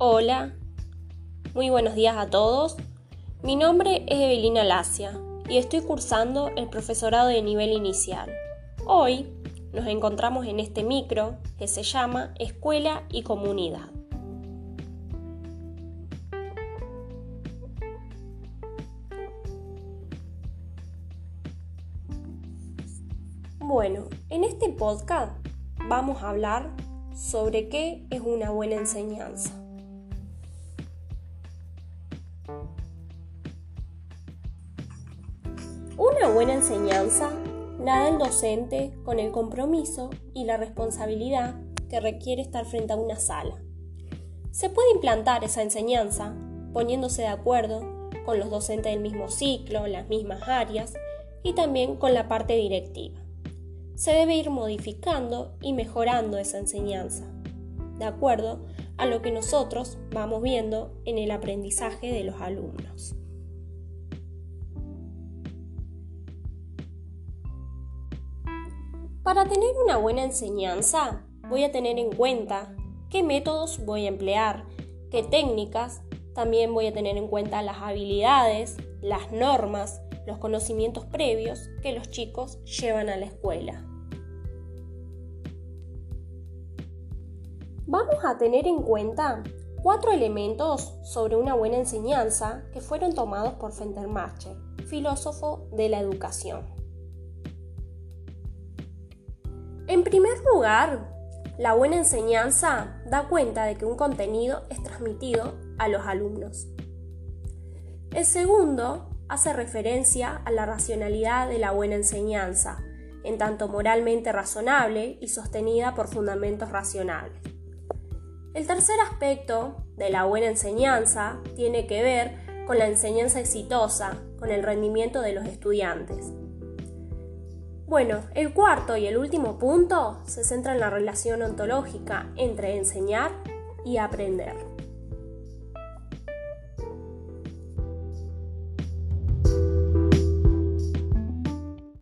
Hola, muy buenos días a todos. Mi nombre es Evelina Lacia y estoy cursando el profesorado de nivel inicial. Hoy nos encontramos en este micro que se llama Escuela y Comunidad. Bueno, en este podcast vamos a hablar sobre qué es una buena enseñanza. Una buena enseñanza la da el docente con el compromiso y la responsabilidad que requiere estar frente a una sala. Se puede implantar esa enseñanza poniéndose de acuerdo con los docentes del mismo ciclo, las mismas áreas y también con la parte directiva se debe ir modificando y mejorando esa enseñanza, de acuerdo a lo que nosotros vamos viendo en el aprendizaje de los alumnos. Para tener una buena enseñanza, voy a tener en cuenta qué métodos voy a emplear, qué técnicas, también voy a tener en cuenta las habilidades, las normas, los conocimientos previos que los chicos llevan a la escuela. Vamos a tener en cuenta cuatro elementos sobre una buena enseñanza que fueron tomados por Fentermacher, filósofo de la educación. En primer lugar, la buena enseñanza da cuenta de que un contenido es transmitido a los alumnos. El segundo hace referencia a la racionalidad de la buena enseñanza, en tanto moralmente razonable y sostenida por fundamentos racionales. El tercer aspecto de la buena enseñanza tiene que ver con la enseñanza exitosa, con el rendimiento de los estudiantes. Bueno, el cuarto y el último punto se centra en la relación ontológica entre enseñar y aprender.